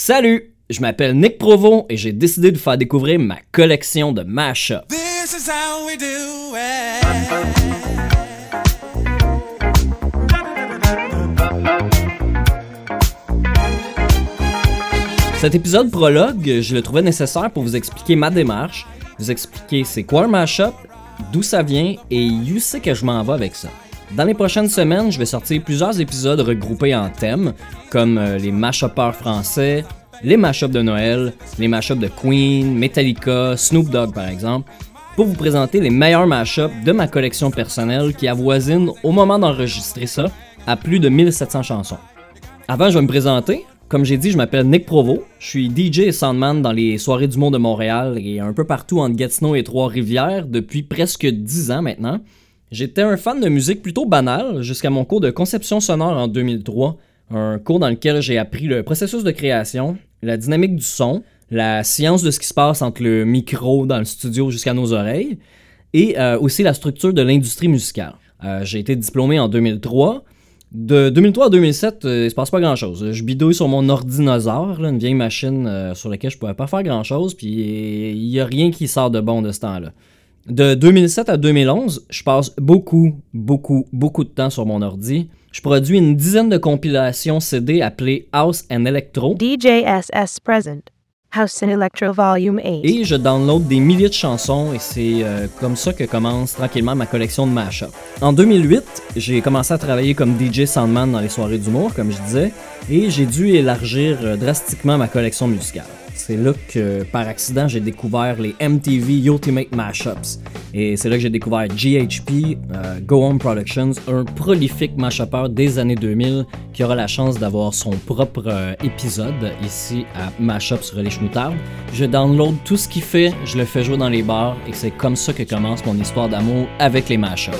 Salut, je m'appelle Nick Provo et j'ai décidé de vous faire découvrir ma collection de mashups. Cet épisode prologue, je le trouvais nécessaire pour vous expliquer ma démarche, vous expliquer c'est quoi un mashup, d'où ça vient et où c'est que je m'en vais avec ça. Dans les prochaines semaines, je vais sortir plusieurs épisodes regroupés en thèmes, comme euh, les mashupers français, les mashups de Noël, les mashups de Queen, Metallica, Snoop Dogg par exemple, pour vous présenter les meilleurs mashups de ma collection personnelle qui avoisine, au moment d'enregistrer ça, à plus de 1700 chansons. Avant, je vais me présenter. Comme j'ai dit, je m'appelle Nick Provo. Je suis DJ et soundman dans les soirées du monde de Montréal et un peu partout entre Gatineau et Trois-Rivières depuis presque 10 ans maintenant. J'étais un fan de musique plutôt banale jusqu'à mon cours de conception sonore en 2003, un cours dans lequel j'ai appris le processus de création, la dynamique du son, la science de ce qui se passe entre le micro dans le studio jusqu'à nos oreilles, et euh, aussi la structure de l'industrie musicale. Euh, j'ai été diplômé en 2003. De 2003 à 2007, euh, il se passe pas grand chose. Je bidouille sur mon ordinateur, là, une vieille machine euh, sur laquelle je pouvais pas faire grand chose, puis il y a rien qui sort de bon de ce temps-là. De 2007 à 2011, je passe beaucoup, beaucoup, beaucoup de temps sur mon ordi. Je produis une dizaine de compilations CD appelées House and Electro DJSS present. House and Electro Volume 8. et je download des milliers de chansons et c'est euh, comme ça que commence tranquillement ma collection de mashups. En 2008, j'ai commencé à travailler comme DJ Soundman dans les soirées d'humour, comme je disais, et j'ai dû élargir euh, drastiquement ma collection musicale. C'est là que, par accident, j'ai découvert les MTV Ultimate Mashups. Et c'est là que j'ai découvert GHP, euh, Go Home Productions, un prolifique mashupper des années 2000 qui aura la chance d'avoir son propre euh, épisode ici à Mashup sur les Schmoutardes. Je download tout ce qu'il fait, je le fais jouer dans les bars et c'est comme ça que commence mon histoire d'amour avec les mashups.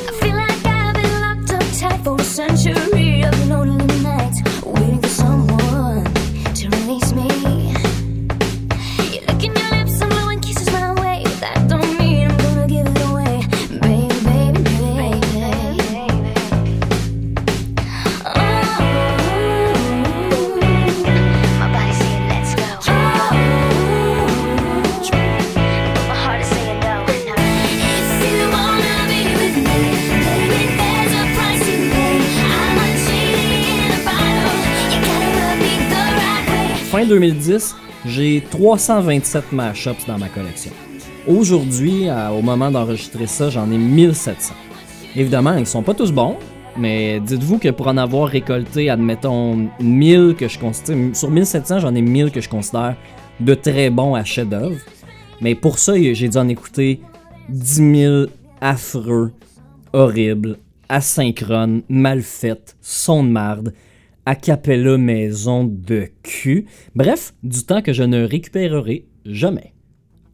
Fin 2010, j'ai 327 mashups dans ma collection. Aujourd'hui, à- au moment d'enregistrer ça, j'en ai 1700. Évidemment, ils sont pas tous bons, mais dites-vous que pour en avoir récolté, admettons, 1000 que je considère. Sur 1700, j'en ai 1000 que je considère de très bons à chef-d'œuvre. Mais pour ça, j'ai dû en écouter 10 000 affreux, horribles, asynchrones, mal faites, son de marde, a cappella maison de cul. Bref, du temps que je ne récupérerai jamais.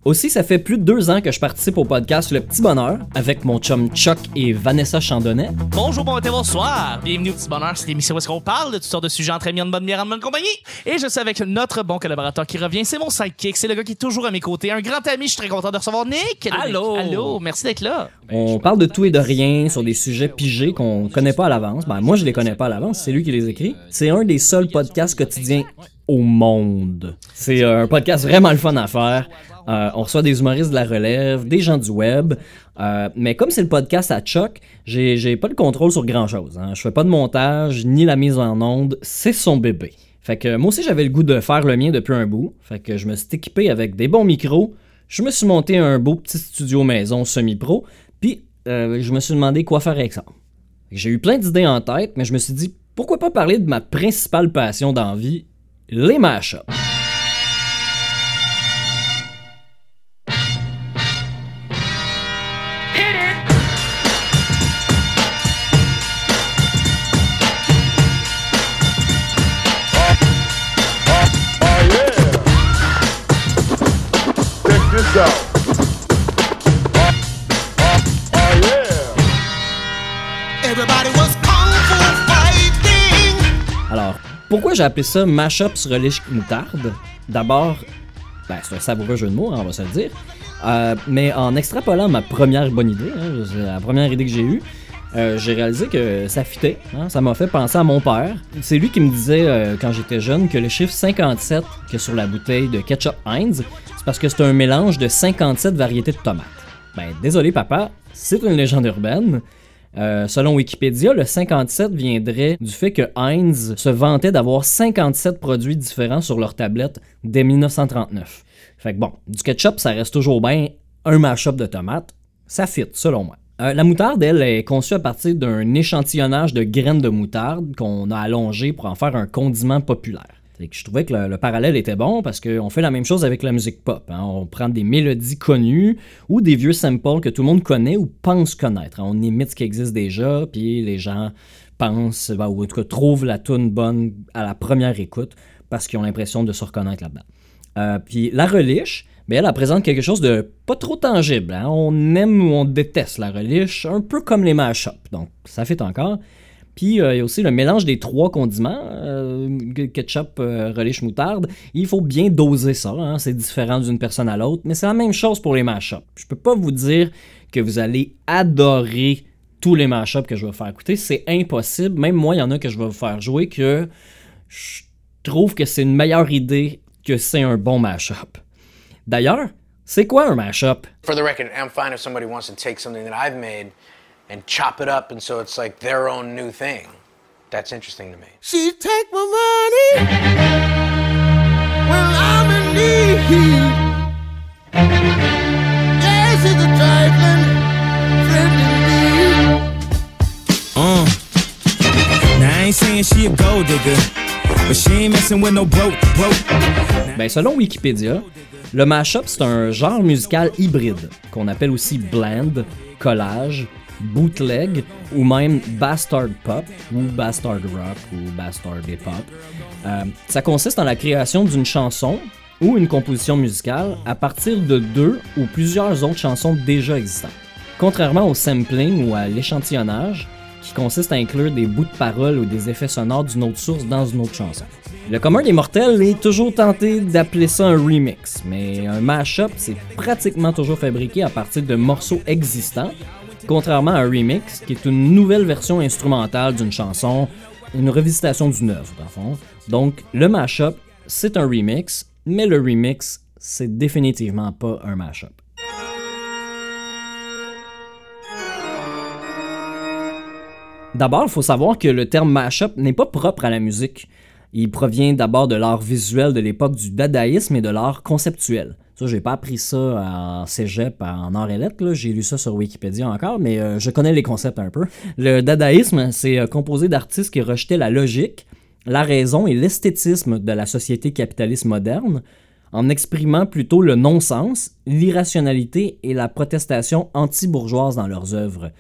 Aussi, ça fait plus de deux ans que je participe au podcast Le Petit Bonheur avec mon chum Chuck et Vanessa Chandonnet. Bonjour, bon matin, bonsoir. Bienvenue au Petit Bonheur, c'est l'émission où est-ce qu'on parle de toutes sortes de sujets entre amis, en bonne bière, en bonne compagnie. Et je suis avec notre bon collaborateur qui revient. C'est mon sidekick, c'est le gars qui est toujours à mes côtés. Un grand ami, je suis très content de recevoir Nick. Allô. Allô, merci d'être là. On parle de tout et de rien sur des sujets pigés qu'on connaît pas à l'avance. Ben, moi, je les connais pas à l'avance, c'est lui qui les écrit. C'est un des seuls podcasts quotidiens au monde. C'est un podcast vraiment le fun à faire. Euh, on reçoit des humoristes de la relève, des gens du web. Euh, mais comme c'est le podcast à Chuck, j'ai pas le contrôle sur grand chose. Hein. Je fais pas de montage ni la mise en onde, c'est son bébé. Fait que moi aussi j'avais le goût de faire le mien depuis un bout. Fait que je me suis équipé avec des bons micros. Je me suis monté un beau petit studio maison semi-pro. Puis euh, je me suis demandé quoi faire avec ça. J'ai eu plein d'idées en tête, mais je me suis dit pourquoi pas parler de ma principale passion d'envie, les mashups. J'ai appelé ça Mashup sur relish moutarde D'abord, ben, c'est un savoureux jeu de mots, hein, on va se le dire. Euh, mais en extrapolant ma première bonne idée, hein, la première idée que j'ai eue, euh, j'ai réalisé que ça fitait. hein, ça m'a fait penser à mon père. C'est lui qui me disait euh, quand j'étais jeune que le chiffre 57 que sur la bouteille de ketchup Heinz, c'est parce que c'est un mélange de 57 variétés de tomates. Ben désolé papa, c'est une légende urbaine. Euh, selon Wikipédia, le 57 viendrait du fait que Heinz se vantait d'avoir 57 produits différents sur leur tablette dès 1939. Fait que bon, du ketchup, ça reste toujours bien un mash-up de tomates. Ça fit, selon moi. Euh, la moutarde, elle, est conçue à partir d'un échantillonnage de graines de moutarde qu'on a allongé pour en faire un condiment populaire. Je trouvais que le, le parallèle était bon parce qu'on fait la même chose avec la musique pop. hein. On prend des mélodies connues ou des vieux samples que tout le monde connaît ou pense connaître. hein. On imite ce qui existe déjà, puis les gens pensent, ben, ou en tout cas trouvent la tune bonne à la première écoute parce qu'ils ont l'impression de se reconnaître là-dedans. Euh, puis la reliche, mais elle, elle présente quelque chose de pas trop tangible. hein. On aime ou on déteste la reliche, un peu comme les mash Donc ça fait encore. Puis euh, il y a aussi le mélange des trois condiments, euh, ketchup, euh, relish, moutarde. Il faut bien doser ça, hein, c'est différent d'une personne à l'autre, mais c'est la même chose pour les mash Je peux pas vous dire que vous allez adorer tous les mash que je vais faire écouter, c'est impossible. Même moi, il y en a que je vais vous faire jouer que je trouve que c'est une meilleure idée que c'est un bon mash-up. D'ailleurs, c'est quoi un mash-up? For the record, I'm fine if somebody wants to take something that I've made and chop it up and so it's like their own new thing. That's interesting to me. She take my money when I'm in need. Yeah, she's a trifling friend indeed. Uh. Now I ain't saying she a gold digger, but she ain't messing with no broke, broke. Ben, selon Wikipédia, le mashup, c'est un genre musical hybride, qu'on appelle aussi blend, collage, bootleg, ou même bastard pop, ou bastard rock, ou bastard hip hop. Euh, ça consiste en la création d'une chanson ou une composition musicale à partir de deux ou plusieurs autres chansons déjà existantes. Contrairement au sampling ou à l'échantillonnage, qui consiste à inclure des bouts de paroles ou des effets sonores d'une autre source dans une autre chanson. Le commun des mortels est toujours tenté d'appeler ça un remix, mais un mashup, c'est pratiquement toujours fabriqué à partir de morceaux existants, contrairement à un remix, qui est une nouvelle version instrumentale d'une chanson, une revisitation d'une œuvre, dans le fond. Donc, le mashup, c'est un remix, mais le remix, c'est définitivement pas un mashup. D'abord, il faut savoir que le terme mashup n'est pas propre à la musique. Il provient d'abord de l'art visuel de l'époque du dadaïsme et de l'art conceptuel. Ça, j'ai pas appris ça en cégep, en arts et lettres, j'ai lu ça sur Wikipédia encore, mais euh, je connais les concepts un peu. Le dadaïsme, c'est euh, composé d'artistes qui rejetaient la logique, la raison et l'esthétisme de la société capitaliste moderne, en exprimant plutôt le non-sens, l'irrationalité et la protestation anti-bourgeoise dans leurs œuvres.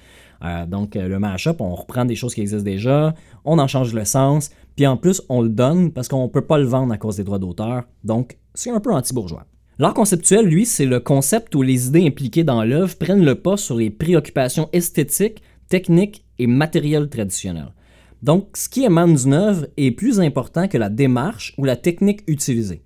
Euh, donc, le mashup, on reprend des choses qui existent déjà, on en change le sens, puis en plus, on le donne parce qu'on peut pas le vendre à cause des droits d'auteur. Donc, c'est un peu anti-bourgeois. L'art conceptuel, lui, c'est le concept où les idées impliquées dans l'œuvre prennent le pas sur les préoccupations esthétiques, techniques et matérielles traditionnelles. Donc, ce qui émane d'une œuvre est plus important que la démarche ou la technique utilisée.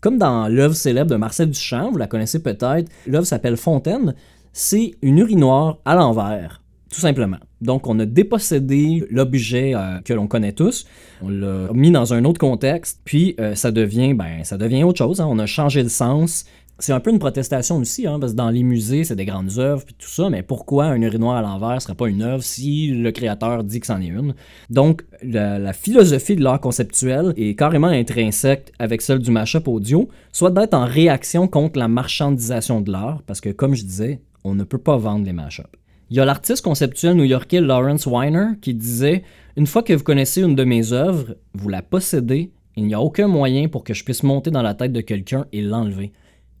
Comme dans l'œuvre célèbre de Marcel Duchamp, vous la connaissez peut-être, l'œuvre s'appelle Fontaine, c'est une urinoir à l'envers, tout simplement. Donc, on a dépossédé l'objet euh, que l'on connaît tous, on l'a mis dans un autre contexte, puis euh, ça devient, ben, ça devient autre chose. hein. On a changé le sens. C'est un peu une protestation aussi, hein, parce que dans les musées, c'est des grandes œuvres puis tout ça, mais pourquoi un urinoir à l'envers serait pas une œuvre si le créateur dit que c'en est une? Donc, la, la philosophie de l'art conceptuel est carrément intrinsèque avec celle du mashup audio, soit d'être en réaction contre la marchandisation de l'art, parce que comme je disais, on ne peut pas vendre les mashups. Il y a l'artiste conceptuel new-yorkais Lawrence Weiner qui disait Une fois que vous connaissez une de mes œuvres, vous la possédez, il n'y a aucun moyen pour que je puisse monter dans la tête de quelqu'un et l'enlever.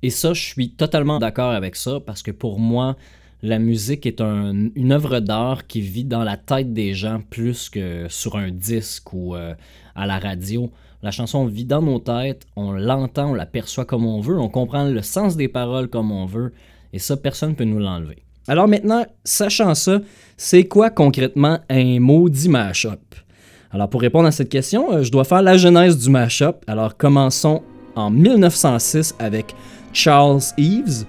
Et ça, je suis totalement d'accord avec ça parce que pour moi, la musique est un- une œuvre d'art qui vit dans la tête des gens plus que sur un disque ou euh, à la radio. La chanson vit dans nos têtes, on l'entend, on la perçoit comme on veut, on comprend le sens des paroles comme on veut, et ça, personne ne peut nous l'enlever. Alors maintenant, sachant ça, c'est quoi concrètement un maudit mashup? Alors pour répondre à cette question, euh, je dois faire la genèse du mashup. Alors commençons en 1906 avec Charles Eves,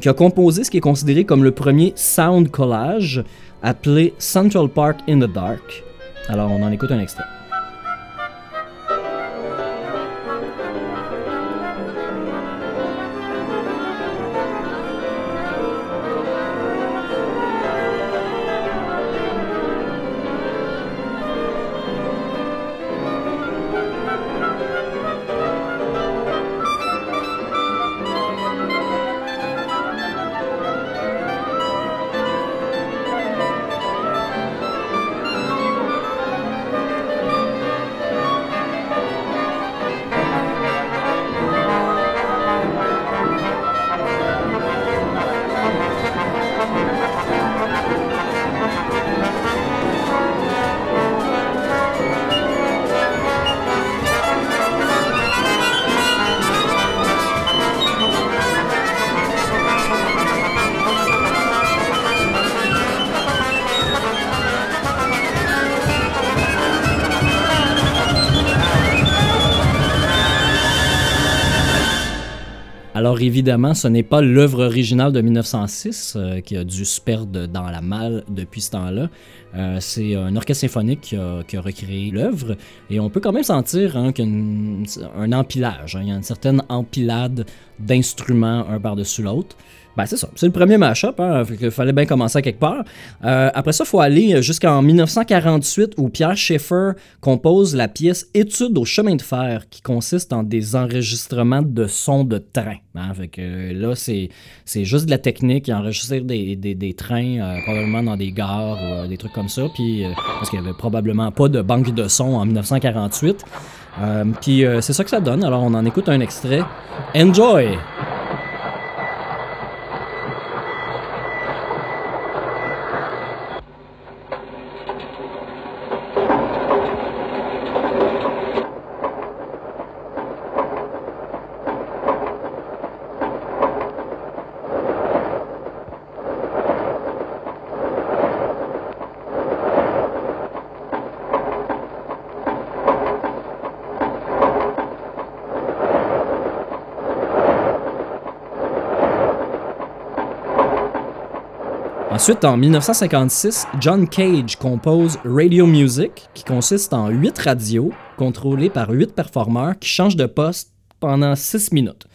qui a composé ce qui est considéré comme le premier sound collage, appelé Central Park in the Dark. Alors, on en écoute un extrait. Alors évidemment, ce n'est pas l'œuvre originale de 1906 euh, qui a dû se perdre dans la malle depuis ce temps-là. Euh, c'est un orchestre symphonique qui a, recréé l'œuvre et on peut quand même sentir hein, qu'il un empilage. hein. il y a une certaine empilade d'instruments un par-dessus l'autre. Ben c'est ça, c'est le premier mashup, hein, qu'il fallait bien commencer quelque part. Euh, après ça, il faut aller jusqu'en 1948 où Pierre Schaeffer compose la pièce Étude au chemin de fer qui consiste en des enregistrements de sons de train. hein. Euh, là, c'est, c'est juste de la technique, il enregistre des, des, des trains euh, probablement dans des gares ou euh, des trucs comme ça, puis euh, parce qu'il n'y avait probablement pas de banque de sons en 1948. Euh, puis euh, c'est ça que ça donne, alors on en écoute un extrait. Enjoy! Ensuite, en 1956, John Cage compose Radio Music, qui consiste en 8 radios contrôlées par 8 performeurs qui changent de poste pendant 6 minutes.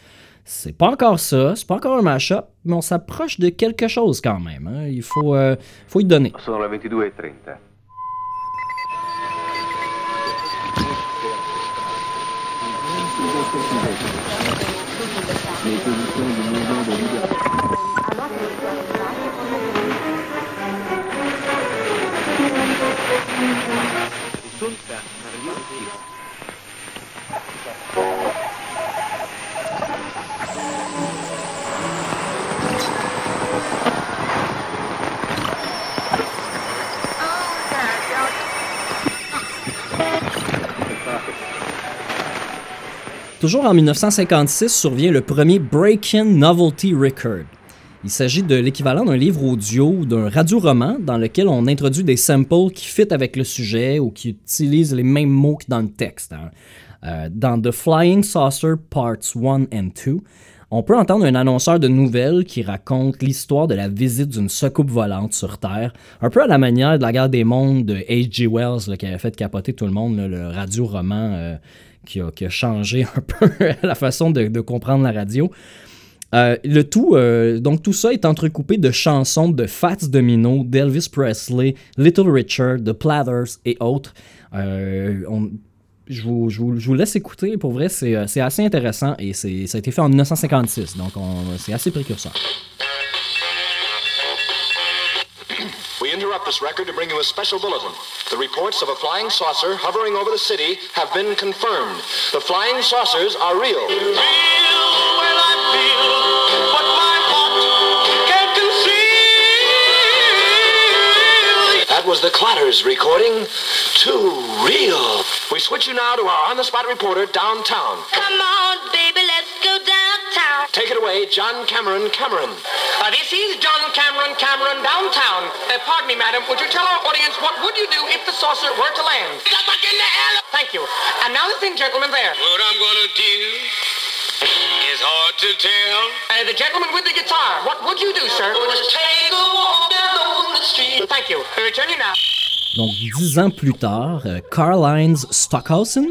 C'est pas encore ça, c'est pas encore un mashup, mais on s'approche de quelque chose quand même. hein. Il faut, euh, faut y donner. Sono le 22.30. Toujours en 1956 survient le premier Break-in Novelty Record. Il s'agit de l'équivalent d'un livre audio ou d'un radio-roman dans lequel on introduit des samples qui fit avec le sujet ou qui utilisent les mêmes mots que dans le texte. hein. Euh, dans The Flying Saucer Parts 1 and 2, on peut entendre un annonceur de nouvelles qui raconte l'histoire de la visite d'une soucoupe volante sur Terre, un peu à la manière de la guerre des mondes de H.G. Wells qui avait fait capoter tout le monde, le radio-roman euh, qui, a, changé un peu la façon de comprendre la radio. Euh, le tout, euh, donc tout ça est entrecoupé de chansons de Fats Domino, d'Elvis Presley, Little Richard, The Platters et autres. Euh, on- je, vous, je vous- je vous laisse écouter, pour vrai, c'est euh, assez intéressant et c'est- ça a été fait en 1956, donc on- c'est assez précurseur. We interrupt this record to bring you a special bulletin. The reports of a flying saucer hovering over the city have been confirmed. The flying saucers are real. That was the Clatters recording. Too real. We switch you now to our on-the-spot reporter downtown. Come on, baby, let's go downtown. Take it away, John Cameron Cameron. Uh, this is John Cameron Cameron downtown. Uh, pardon me, madam. Would you tell our audience what would you do if the saucer were to land? Get back in the air. Thank you. And now the thing, gentlemen, there. What I'm gonna do is hard to to tell. Uh, the gentleman with the guitar. What would you do, sir? Just Donc, dix ans plus tard, euh, Karl-Heinz Stockhausen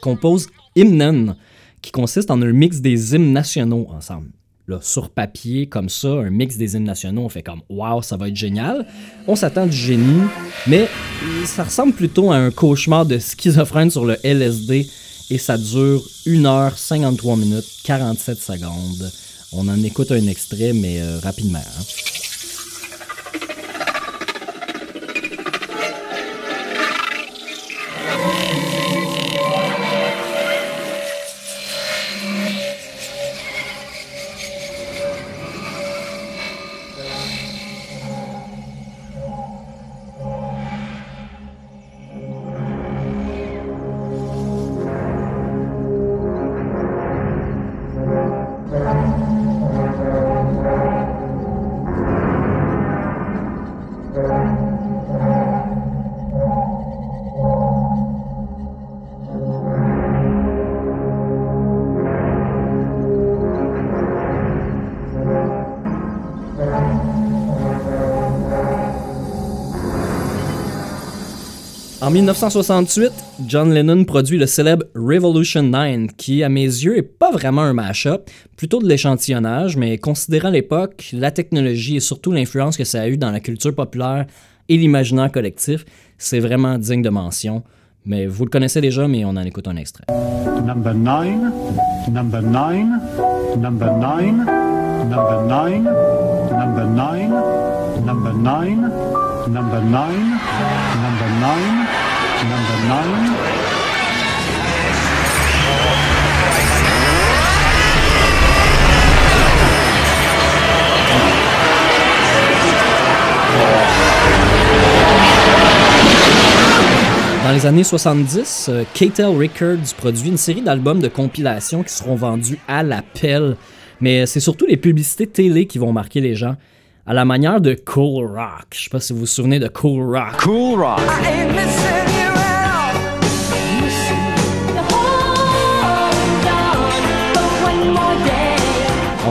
compose Hymnen, qui consiste en un mix des hymnes nationaux ensemble. Sur papier, comme ça, un mix des hymnes nationaux, on fait comme Waouh, ça va être génial. On s'attend du génie, mais ça ressemble plutôt à un cauchemar de schizophrène sur le LSD et ça dure 1h53 minutes 47 secondes. On en écoute un extrait, mais euh, rapidement. hein. En 1968, John Lennon produit le célèbre Revolution 9, qui, à mes yeux, est pas vraiment un mash-up, plutôt de l'échantillonnage, mais considérant l'époque, la technologie et surtout l'influence que ça a eu dans la culture populaire et l'imaginaire collectif, c'est vraiment digne de mention. Mais vous le connaissez déjà, mais on en écoute un extrait. Number 9, number 9, number 9, number 9, number 9, number 9, number 9, number 9 nine. Dans les années 70, euh, KTEL Records produit une série d'albums de compilation qui seront vendus à la pelle. Mais c'est surtout les publicités télé qui vont marquer les gens. À la manière de Cool Rock. Je sais pas si vous vous souvenez de Cool Rock. Cool Rock.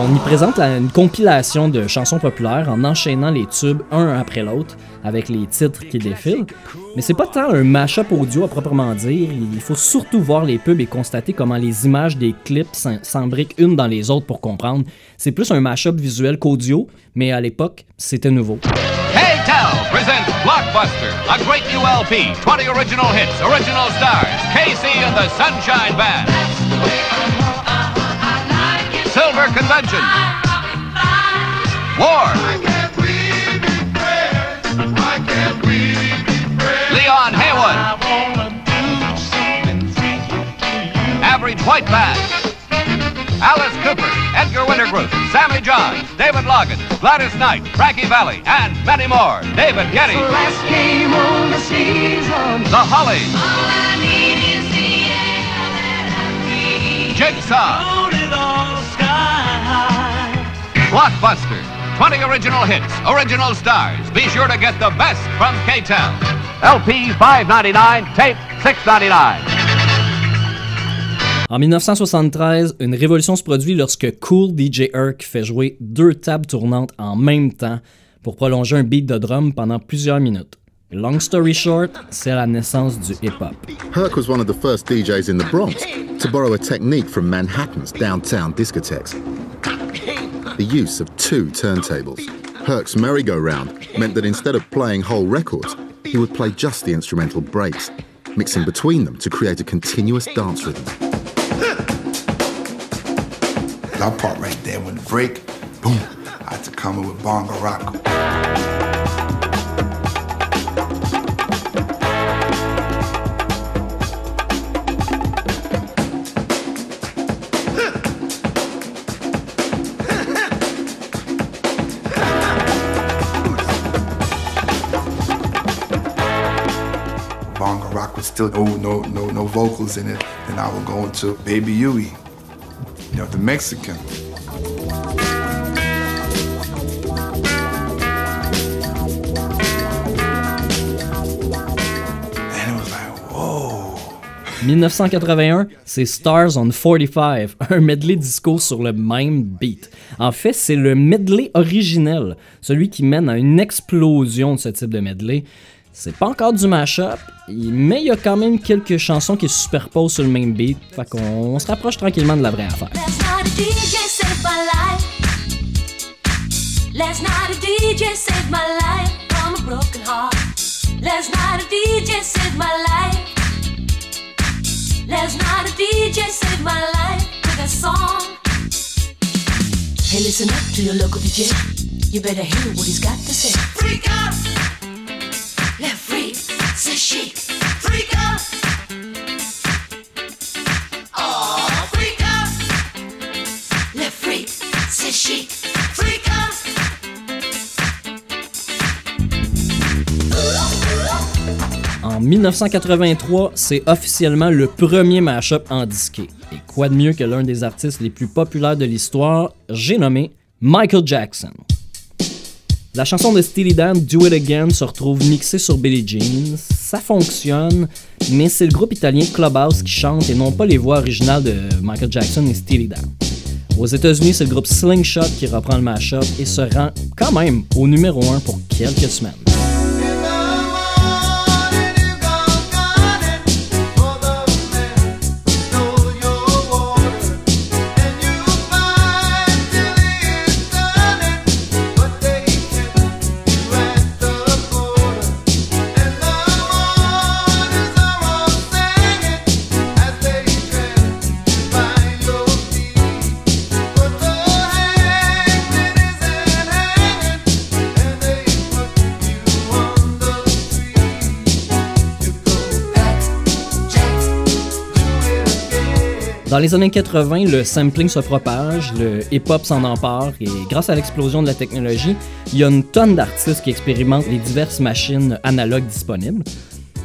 On y présente une compilation de chansons populaires en enchaînant les tubes un après l'autre avec les titres qui défilent. Mais c'est pas tant un mash-up audio à proprement dire, il faut surtout voir les pubs et constater comment les images des clips s'embriquent une dans les autres pour comprendre. C'est plus un mash-up visuel qu'audio, mais à l'époque, c'était nouveau. KTEL presents Blockbuster, a great new LP, 20 original hits, original stars, KC and the Sunshine Band. Silver Convention. War. Leon Haywood. Average White Band. Alice Cooper, Edgar Wintergruth, Sammy Johns, David Logan, Gladys Knight, Frankie Valli, and many more. David Getty. The Hollies. Jigsaw. Blockbuster. 20 original hits, original stars. Be sure to get the best from KTEL. LP 5.99, tape 6.99. En 1973, une révolution se produit lorsque Cool DJ Herc fait jouer deux tables tournantes en même temps pour prolonger un beat de drum pendant plusieurs minutes. Long story short, c'est la naissance du hip-hop. Herc was one of the first DJs in the Bronx to borrow a technique from Manhattan's downtown discotheques. The use of two turntables. Herc's merry-go-round meant that instead of playing whole records, he would play just the instrumental breaks, mixing between them to create a continuous dance rhythm. That part right there, when the break, boom, I had to come with bongo rock. No no no vocals in it, and I would go into Baby Yui, you know, the Mexican. And it was like, whoa. 1981, c'est Stars on 45, un medley disco sur le même beat. En fait, c'est le medley originel, celui qui mène à une explosion de ce type de medley. C'est pas encore du mashup, mais il y a quand même quelques chansons qui se superposent sur le même beat, fait qu'on on se rapproche tranquillement de la vraie affaire. Last night a DJ saved my life. Last night a DJ saved my life from a broken heart. Last night a DJ saved my life. Last night a DJ saved my life with a song. Hey, listen up to your local DJ. You better hear what he's got to say. Freak out! En 1983, c'est officiellement le premier mashup en disqué. Et quoi de mieux que l'un des artistes les plus populaires de l'histoire, j'ai nommé Michael Jackson. La chanson de Steely Dan, Do It Again, se retrouve mixée sur Billie Jean. Ça fonctionne, mais c'est le groupe italien Clubhouse qui chante et non pas les voix originales de Michael Jackson et Steely Dan. Aux États-Unis, c'est le groupe Slingshot qui reprend le mashup et se rend quand même au numéro 1 pour quelques semaines. Dans les années 80, le sampling se propage, le hip-hop s'en empare et grâce à l'explosion de la technologie, il y a une tonne d'artistes qui expérimentent les diverses machines analogues disponibles.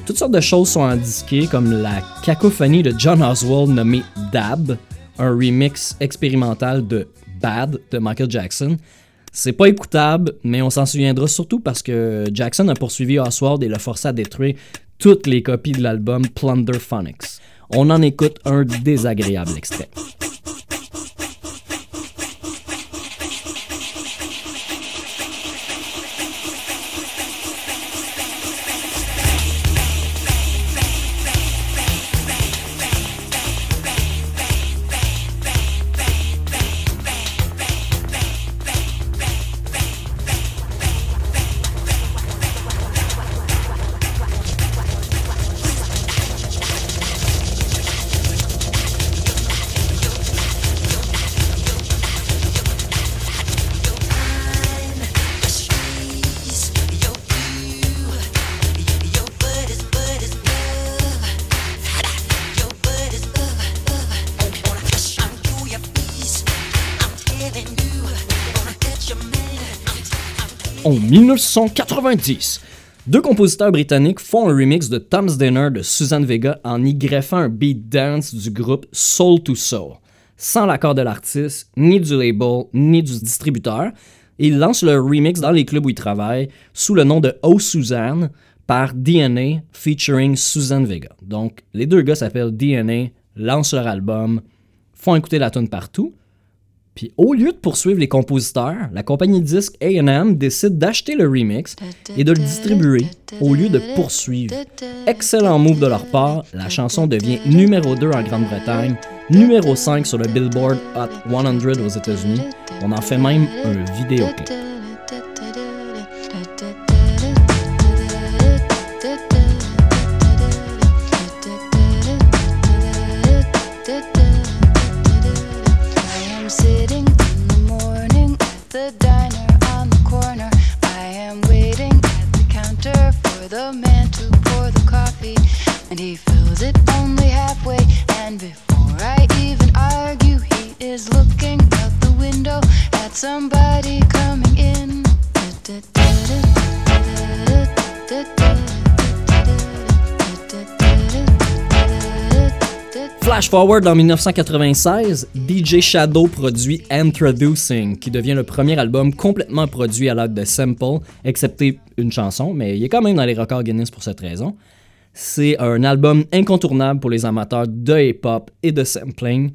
Toutes sortes de choses sont indiquées comme la cacophonie de John Oswald nommée Dab, un remix expérimental de Bad de Michael Jackson. C'est pas écoutable, mais on s'en souviendra surtout parce que Jackson a poursuivi Oswald et l'a forcé à détruire toutes les copies de l'album Plunder Phonics. On en écoute un désagréable extrait. En 1990, deux compositeurs britanniques font un remix de Tom's Dinner de Suzanne Vega en y greffant un beat dance du groupe Soul to Soul, sans l'accord de l'artiste, ni du label, ni du distributeur. Ils lancent leur remix dans les clubs où ils travaillent sous le nom de Oh Suzanne par DNA featuring Suzanne Vega. Donc les deux gars s'appellent DNA, lancent leur album, font écouter la tune partout. Puis au lieu de poursuivre les compositeurs, la compagnie de disques A&M décide d'acheter le remix et de le distribuer au lieu de poursuivre. Excellent move de leur part, la chanson devient numéro 2 en Grande-Bretagne, numéro 5 sur le Billboard Hot 100 aux États-Unis. On en fait même un vidéoclip. Flash forward en 1996, DJ Shadow produit Introducing, qui devient le premier album complètement produit à l'aide de sample, excepté une chanson, mais il est quand même dans les records Guinness pour cette raison. C'est un album incontournable pour les amateurs de hip-hop et de sampling.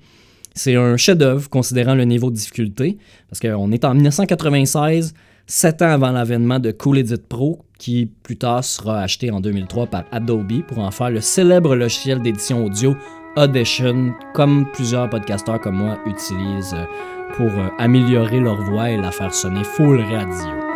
C'est un chef-d'œuvre considérant le niveau de difficulté, parce qu'on est en 1996, sept ans avant l'avènement de Cool Edit Pro, qui plus tard sera acheté en 2003 par Adobe pour en faire le célèbre logiciel d'édition audio Audition, comme plusieurs podcasteurs comme moi utilisent pour euh, améliorer leur voix et la faire sonner full radio.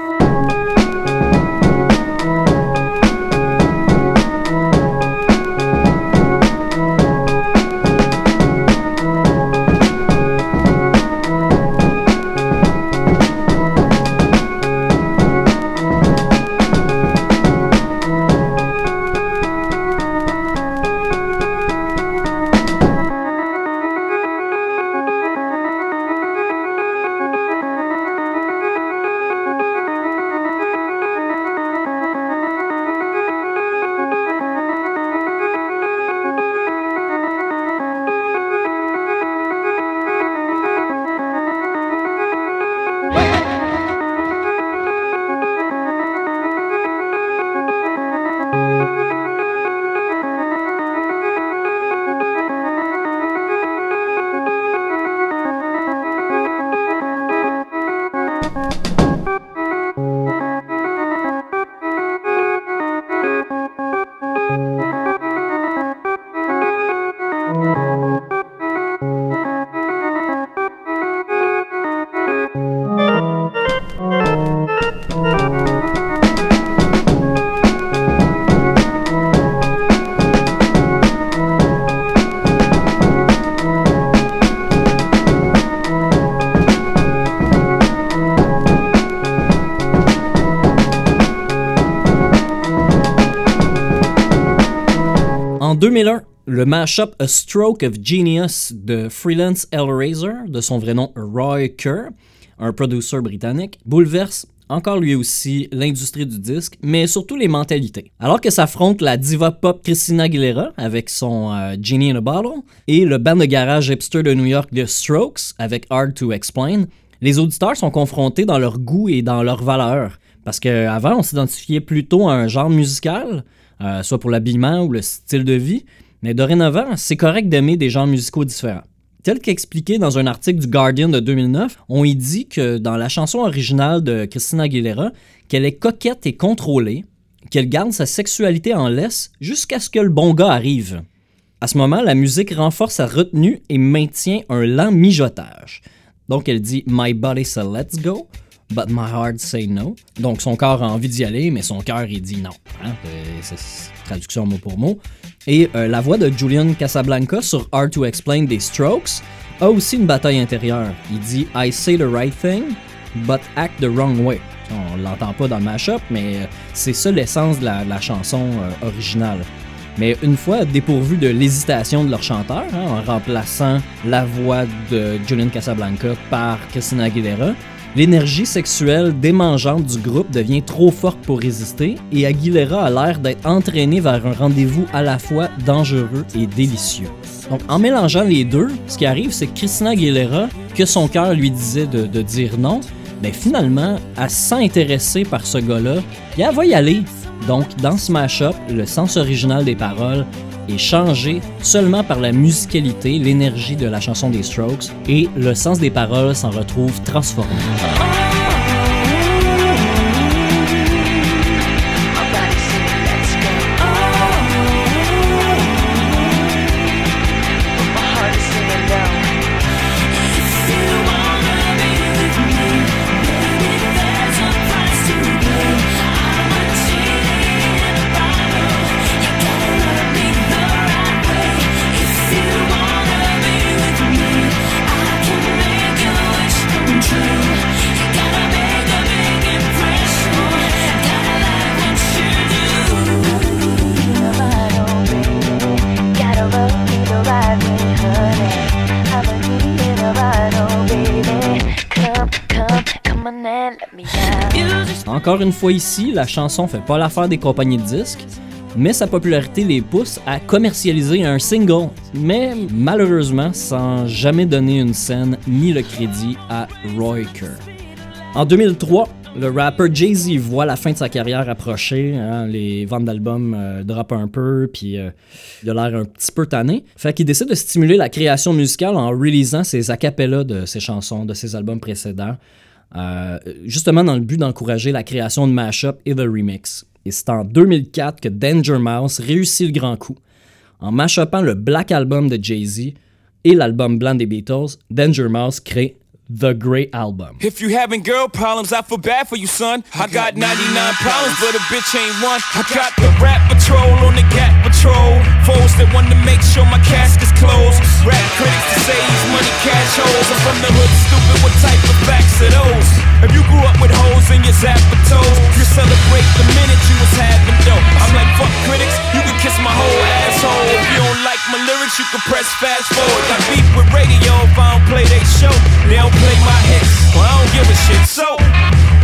2001, le mashup A Stroke of Genius de Freelance Hellraiser, de son vrai nom Roy Kerr, un producer britannique, bouleverse encore lui aussi l'industrie du disque, mais surtout les mentalités. Alors que s'affronte la diva pop Christina Aguilera avec son euh, Genie in a Bottle et le band de garage hipster de New York The Strokes avec Hard to Explain, les auditeurs sont confrontés dans leur goût et dans leurs valeurs. Parce qu'avant, on s'identifiait plutôt à un genre musical, euh, soit pour l'habillement ou le style de vie, mais dorénavant, c'est correct d'aimer des genres musicaux différents. Tel qu'expliqué dans un article du Guardian de 2009, on y dit que dans la chanson originale de Christina Aguilera, qu'elle est coquette et contrôlée, qu'elle garde sa sexualité en laisse jusqu'à ce que le bon gars arrive. À ce moment, la musique renforce sa retenue et maintient un lent mijotage. Donc elle dit My body say let's go, but my heart say no. Donc son corps a envie d'y aller, mais son cœur il dit non. Hein? Euh, C'est traduction mot pour mot. Et euh, la voix de Julian Casablanca sur Hard to Explain des Strokes a aussi une bataille intérieure. Il dit I say the right thing, but act the wrong way. On l'entend pas dans le mashup, mais euh, c'est ça l'essence de la, chanson originale. Mais une fois dépourvu de l'hésitation de leur chanteur, hein, en remplaçant la voix de Julian Casablanca par Christina Aguilera, l'énergie sexuelle démangeante du groupe devient trop forte pour résister et Aguilera a l'air d'être entraînée vers un rendez-vous à la fois dangereux et délicieux. Donc en mélangeant les deux, ce qui arrive, c'est que Christina Aguilera, que son cœur lui disait de, dire non, ben finalement, elle intéressée par ce gars-là et elle va y aller. Donc, dans ce mashup, le sens original des paroles est changé seulement par la musicalité, l'énergie de la chanson des Strokes, et le sens des paroles s'en retrouve transformé. Une fois ici, la chanson fait pas l'affaire des compagnies de disques, mais sa popularité les pousse à commercialiser un single, mais malheureusement sans jamais donner une scène ni le crédit à Roy Kerr. En 2003, Le rapper Jay-Z voit la fin de sa carrière approcher, hein, les ventes d'albums euh, drop un peu, puis euh, il a l'air un petit peu tanné. Fait qu'il décide de stimuler la création musicale en releasant ses acapellas de ses chansons, de ses albums précédents, euh, justement dans le but d'encourager la création de mashup et de remix. Et c'est en 2004 que Danger Mouse réussit le grand coup. En mashupant le Black Album de Jay-Z et l'album blanc des Beatles, Danger Mouse crée The great Album. If you having girl problems, I feel bad for you, son. I got 99 problems, but a bitch ain't one. I got the rap patrol on the cat patrol. Foes that want to make sure my cask is closed. Rap critics to say he's money cash holes. I'm from the hood, stupid. What type of facts are those? If you grew up with hoes in your zapper toes, you celebrate the minute you was having dough. I'm like, fuck critics, you can kiss my whole asshole. If you don't like my lyrics, you can press fast forward. Got beef with radio if I don't play they show. They don't play my hits, well, I don't give a shit. So,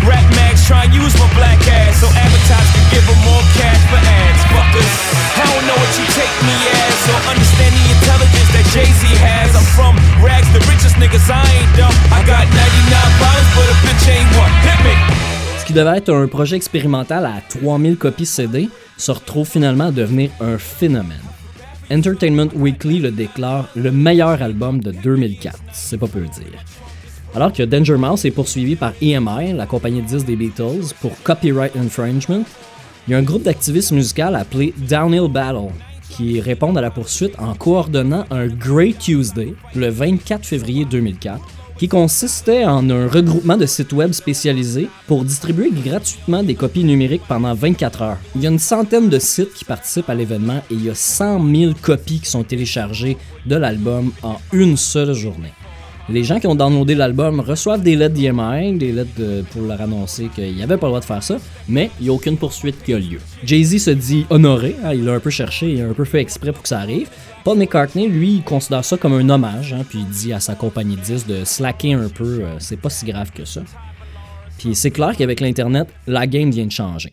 rap mags try and use my black ass so advertisers can give them more cash for ads. Fuckers, I don't know what you take me as, so understand the intelligence that Jay Z has. I'm from rags, the richest niggas, I ain't dumb. I got 99 problems, but a bitch ain't one. Hit me. Ce qui devait être un projet expérimental à 3000 copies CD se retrouve finalement à devenir un phénomène. Entertainment Weekly le déclare le meilleur album de 2004, c'est pas peu dire. Alors que Danger Mouse est poursuivi par EMI, la compagnie de disques des Beatles, pour copyright infringement, il y a un groupe d'activistes musicaux appelé Downhill Battle qui répondent à la poursuite en coordonnant un Grey Tuesday le 24 février 2004 qui consistait en un regroupement de sites web spécialisés pour distribuer gratuitement des copies numériques pendant 24 heures. Il y a une centaine de sites qui participent à l'événement et il y a 100 000 copies qui sont téléchargées de l'album en une seule journée. Les gens qui ont downloadé l'album reçoivent des lettres d'EMI, des lettres pour leur annoncer qu'il n'y avait pas le droit de faire ça, mais il n'y a aucune poursuite qui a lieu. Jay-Z se dit honoré, hein, il l'a un peu cherché, il a un peu fait exprès pour que ça arrive. Paul McCartney, lui, considère ça comme un hommage, hein, puis il dit à sa compagnie de disques de slacker un peu, euh, c'est pas si grave que ça. Puis c'est clair qu'avec l'Internet, la game vient de changer.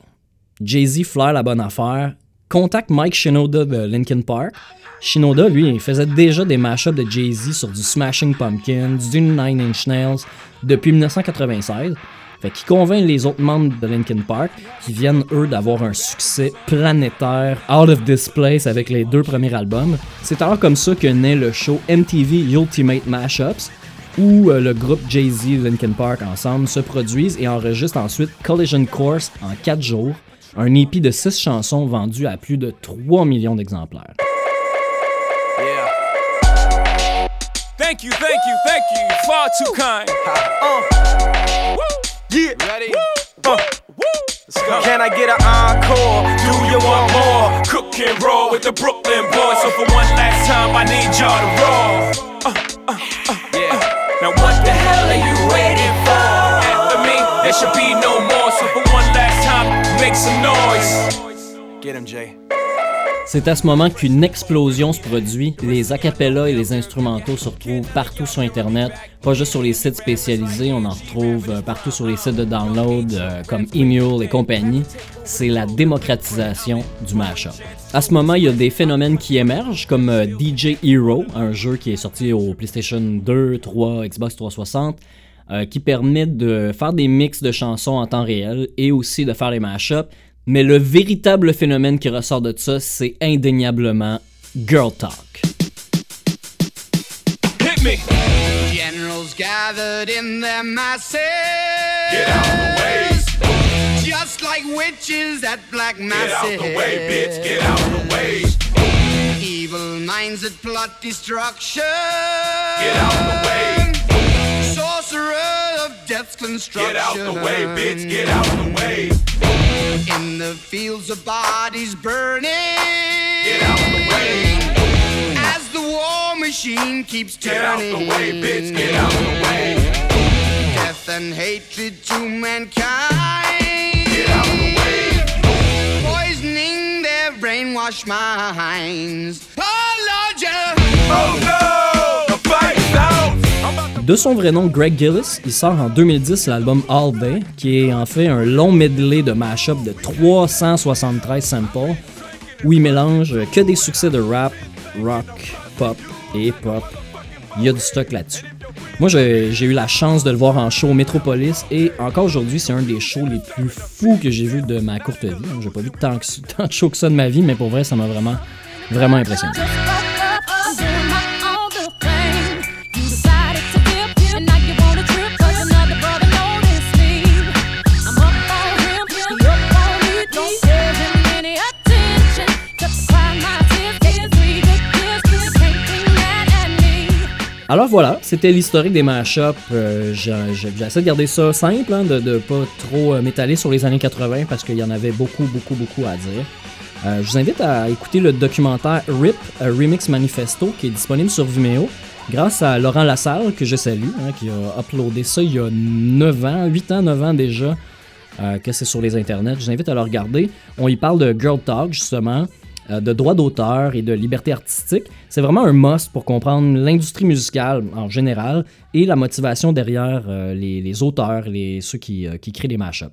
Jay-Z flaire la bonne affaire, contacte Mike Shinoda de Linkin Park. Shinoda, lui, faisait déjà des mashups de Jay-Z sur du Smashing Pumpkins, du Nine Inch Nails depuis 1996. Fait qu'il convainc les autres membres de Linkin Park qui viennent, eux, d'avoir un succès planétaire, out of this place avec les deux premiers albums. C'est alors comme ça que naît le show MTV Ultimate Mashups, où euh, le groupe Jay-Z et Linkin Park ensemble se produisent et enregistrent ensuite Collision Course en 4 jours, un EP de 6 chansons vendu à plus de 3 millions d'exemplaires. Thank you, thank you, thank you. Far too kind. Uh. Yeah. Ready? Uh. Can I get an encore? Do you want more? Cook and roll with the Brooklyn boys. So for one last time, I need y'all to roll. Uh, uh, uh, yeah. Now what the hell are you waiting for? After me, there should be no more. So for one last time, make some noise. Get him, Jay. C'est à ce moment qu'une explosion se produit. Les acapellas et les instrumentaux se retrouvent partout sur Internet, pas juste sur les sites spécialisés, on en retrouve euh, partout sur les sites de download euh, comme Emule et compagnie. C'est la démocratisation du mashup. À ce moment, il y a des phénomènes qui émergent, comme euh, DJ Hero, un jeu qui est sorti au PlayStation 2, 3, Xbox 360, euh, qui permet de faire des mix de chansons en temps réel et aussi de faire les mashups. Mais le véritable phénomène qui ressort de ça, c'est indéniablement Girl Talk. Hit me. Generals gathered in their masses. Get out the way. Just like witches at black Get masses. out the way, bitch. Get out the way. Evil minds that plot destruction. Get out the way. Sorcerer of death's construction. Get out the way, bitch. Get out the way. The fields of bodies burning. Get out the way. As the war machine keeps turning. Get out the way, bitch. Get out the way. Death and hatred to mankind. Get out the way. Poisoning their brainwashed minds. Oh De son vrai nom, Greg Gillis, il sort en 2010 l'album All Day, qui est en fait un long medley de mashup de 373 samples, où il mélange que des succès de rap, rock, pop et hip-hop. Il y a du stock là-dessus. Moi, j'ai eu la chance de le voir en show au Metropolis et encore aujourd'hui, c'est un des shows les plus fous que j'ai vu de ma courte vie. J'ai pas vu tant, tant de shows que ça de ma vie, mais pour vrai, ça m'a vraiment, vraiment impressionné. Alors voilà, c'était l'historique des mashups. Euh, essayé de garder ça simple, hein, de ne pas trop euh, m'étaler sur les années 80 parce qu'il y en avait beaucoup, beaucoup, beaucoup à dire. Euh, je vous invite à écouter le documentaire RIP, Remix Manifesto, qui est disponible sur Vimeo, grâce à Laurent Lassalle, que je salue, hein, qui a uploadé ça il y a 9 ans, 8 ans, 9 ans déjà, que c'est sur les internets. Je vous invite à le regarder. On y parle de Girl Talk, justement, de droits d'auteur et de liberté artistique. C'est vraiment un must pour comprendre l'industrie musicale en général et la motivation derrière euh, les, auteurs, les, ceux qui, euh, qui créent des mashups.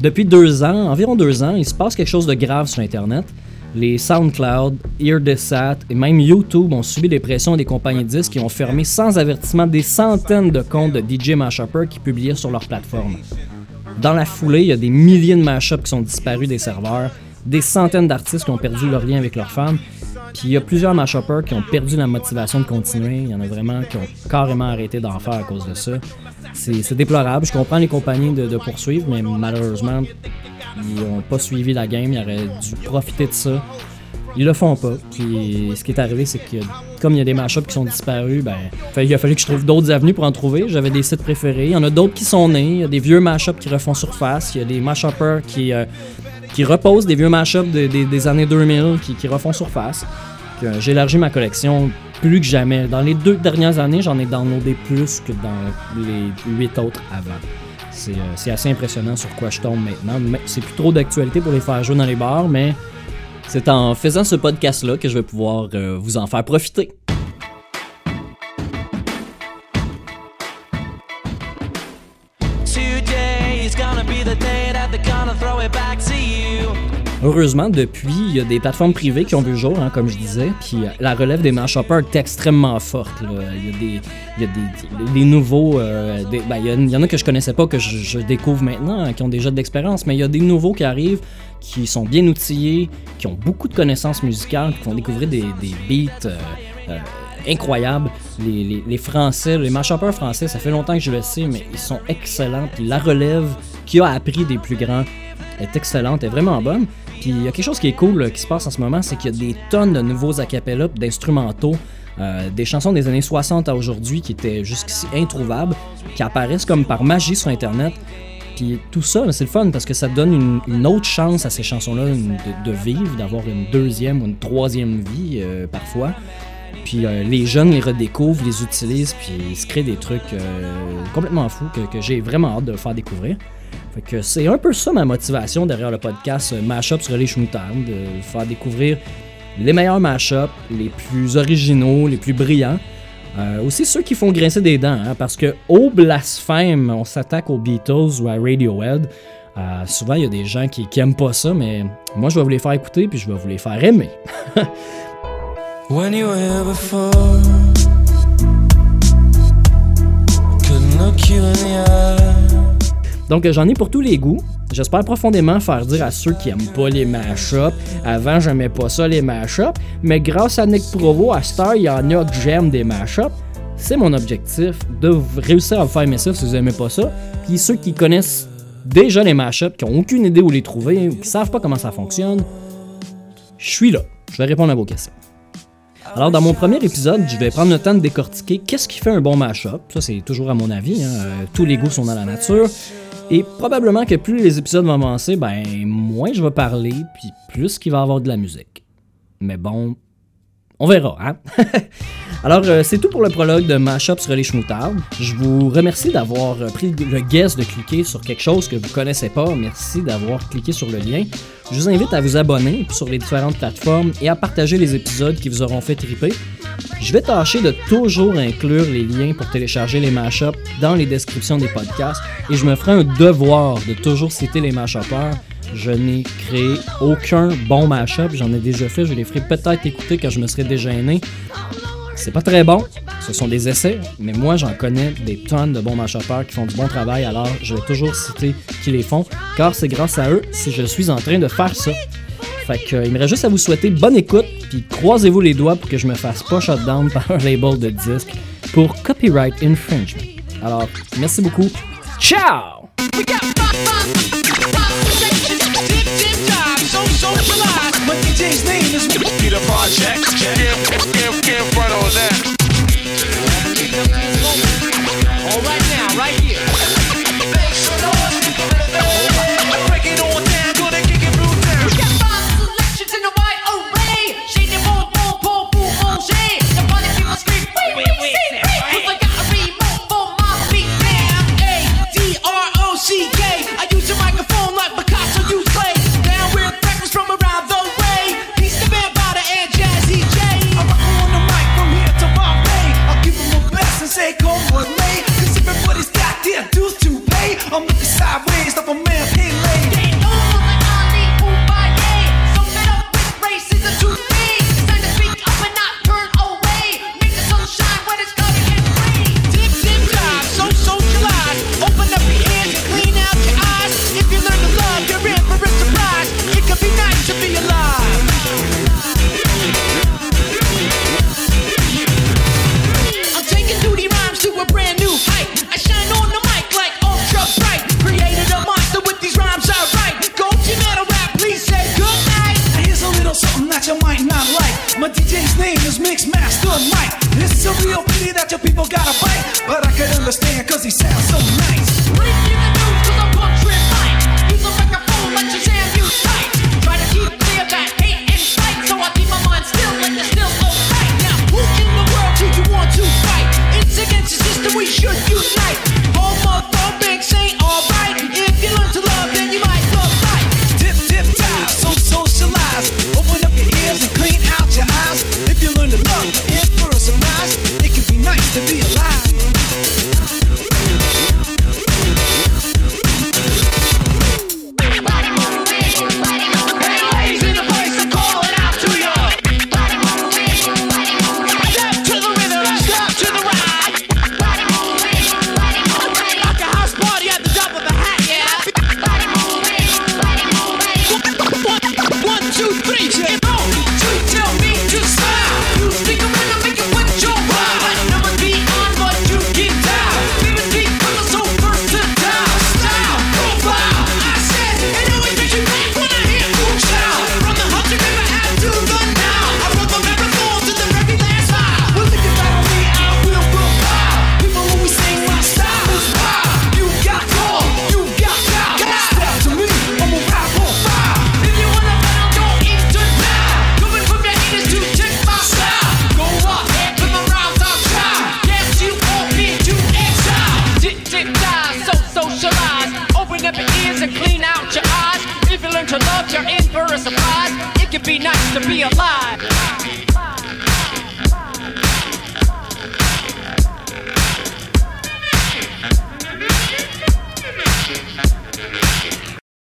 Depuis deux ans, environ deux ans, il se passe quelque chose de grave sur Internet. Les SoundCloud, EarDesat et même YouTube ont subi des pressions des compagnies disques qui ont fermé sans avertissement des centaines de comptes de DJ Mashuppers qui publiaient sur leur plateforme. Dans la foulée, il y a des milliers de mashups qui sont disparus des serveurs, des centaines d'artistes qui ont perdu leur lien avec leurs fans, puis il y a plusieurs mashuppers qui ont perdu la motivation de continuer. Il y en a vraiment qui ont carrément arrêté d'en faire à cause de ça. C'est déplorable. Je comprends les compagnies de, poursuivre, mais malheureusement, ils n'ont pas suivi la game. Ils auraient dû profiter de ça. Ils le font pas. Puis ce qui est arrivé, c'est que comme il y a des mashups qui sont disparus, ben, il a fallu que je trouve d'autres avenues pour en trouver. J'avais des sites préférés. Il y en a d'autres qui sont nés. Il y a des vieux mashups qui refont surface. Il y a des mashuppers qui, euh, qui reposent des vieux mashups de- des- années 2000 qui, refont surface. Euh, J'ai élargi ma collection plus que jamais. Dans les deux dernières années, j'en ai downloadé plus que dans les huit autres avant. C'est euh, assez impressionnant sur quoi je tombe maintenant. C'est plus trop d'actualité pour les faire jouer dans les bars, mais c'est en faisant ce podcast-là que je vais pouvoir euh, vous en faire profiter. Heureusement, depuis, il y a des plateformes privées qui ont vu le jour, hein, comme je disais, puis euh, la relève des mashuppers est extrêmement forte. Il y a des, il y a des, des nouveaux... euh, ben, il, y en a que je connaissais pas, que je, découvre maintenant, hein, qui ont déjà de l'expérience, mais il y a des nouveaux qui arrivent, qui sont bien outillés, qui ont beaucoup de connaissances musicales, qui vont découvrir des, beats... euh, euh, incroyables. Les, les- les Français, les mashuppers français, ça fait longtemps que je le sais, mais ils sont excellents. Puis la relève qui a appris des plus grands est excellente, est vraiment bonne. Puis il y a quelque chose qui est cool qui se passe en ce moment, c'est qu'il y a des tonnes de nouveaux acapellas, d'instrumentaux, euh, des chansons des années 60 à aujourd'hui qui étaient jusqu'ici introuvables, qui apparaissent comme par magie sur Internet. Puis tout ça, c'est le fun parce que ça donne une, autre chance à ces chansons-là de, vivre, d'avoir une deuxième ou une troisième vie euh, parfois. Puis euh, les jeunes les redécouvrent, les utilisent, puis ils se créent des trucs complètement fous que, que j'ai vraiment hâte de faire découvrir. C'est un peu ça ma motivation derrière le podcast Mashup sur les Schmoutards, de faire découvrir les meilleurs mashups, les plus originaux, les plus brillants. Euh, aussi ceux qui font grincer des dents, hein, parce que au blasphème, on s'attaque aux Beatles ou à Radiohead. Euh, souvent, il y a des gens qui, qui aiment pas ça, mais moi, je vais vous les faire écouter, puis je vais vous les faire aimer. When you were here before, couldn't look you in the. Donc j'en ai pour tous les goûts. J'espère profondément faire dire à ceux qui aiment pas les mashups. Avant, j'aimais pas ça les mashups, mais grâce à Nick Provo, à Star, il y en a que j'aime des mashups. C'est mon objectif de réussir à vous faire aimer ça si vous aimez pas ça. Puis ceux qui connaissent déjà les mashups, qui ont aucune idée où les trouver, ou qui savent pas comment ça fonctionne, je suis là. Je vais répondre à vos questions. Alors, dans mon premier épisode, je vais prendre le temps de décortiquer qu'est-ce qui fait un bon mashup. Ça, c'est toujours à mon avis. hein. Euh, Tous les goûts sont dans la nature. Et probablement que plus les épisodes vont avancer, ben, moins je vais parler, puis plus qu'il va y avoir de la musique. Mais bon, on verra, hein? Alors, euh, c'est tout pour le prologue de Mashup sur les Schmoutards. Je vous remercie d'avoir euh, pris le guess de cliquer sur quelque chose que vous connaissez pas. Merci d'avoir cliqué sur le lien. Je vous invite à vous abonner sur les différentes plateformes et à partager les épisodes qui vous auront fait triper. Je vais tâcher de toujours inclure les liens pour télécharger les mashups dans les descriptions des podcasts et je me ferai un devoir de toujours citer les mashuppers. Je n'ai créé aucun bon mashup. J'en ai déjà fait. Je les ferai peut-être écouter quand je me serai dégêné. C'est pas très bon. Ce sont des essais. Mais moi, j'en connais des tonnes de bons mashupers qui font du bon travail. Alors, je vais toujours citer qui les font. Car c'est grâce à eux si je suis en train de faire ça. Fait que, euh, il me reste juste à vous souhaiter bonne écoute. Puis croisez-vous les doigts pour que je me fasse pas shutdown par un label de disque pour copyright infringement. Alors, merci beaucoup. Ciao! don't realize, but DJ's name is Peter Project. Can't, can't, can't front on that.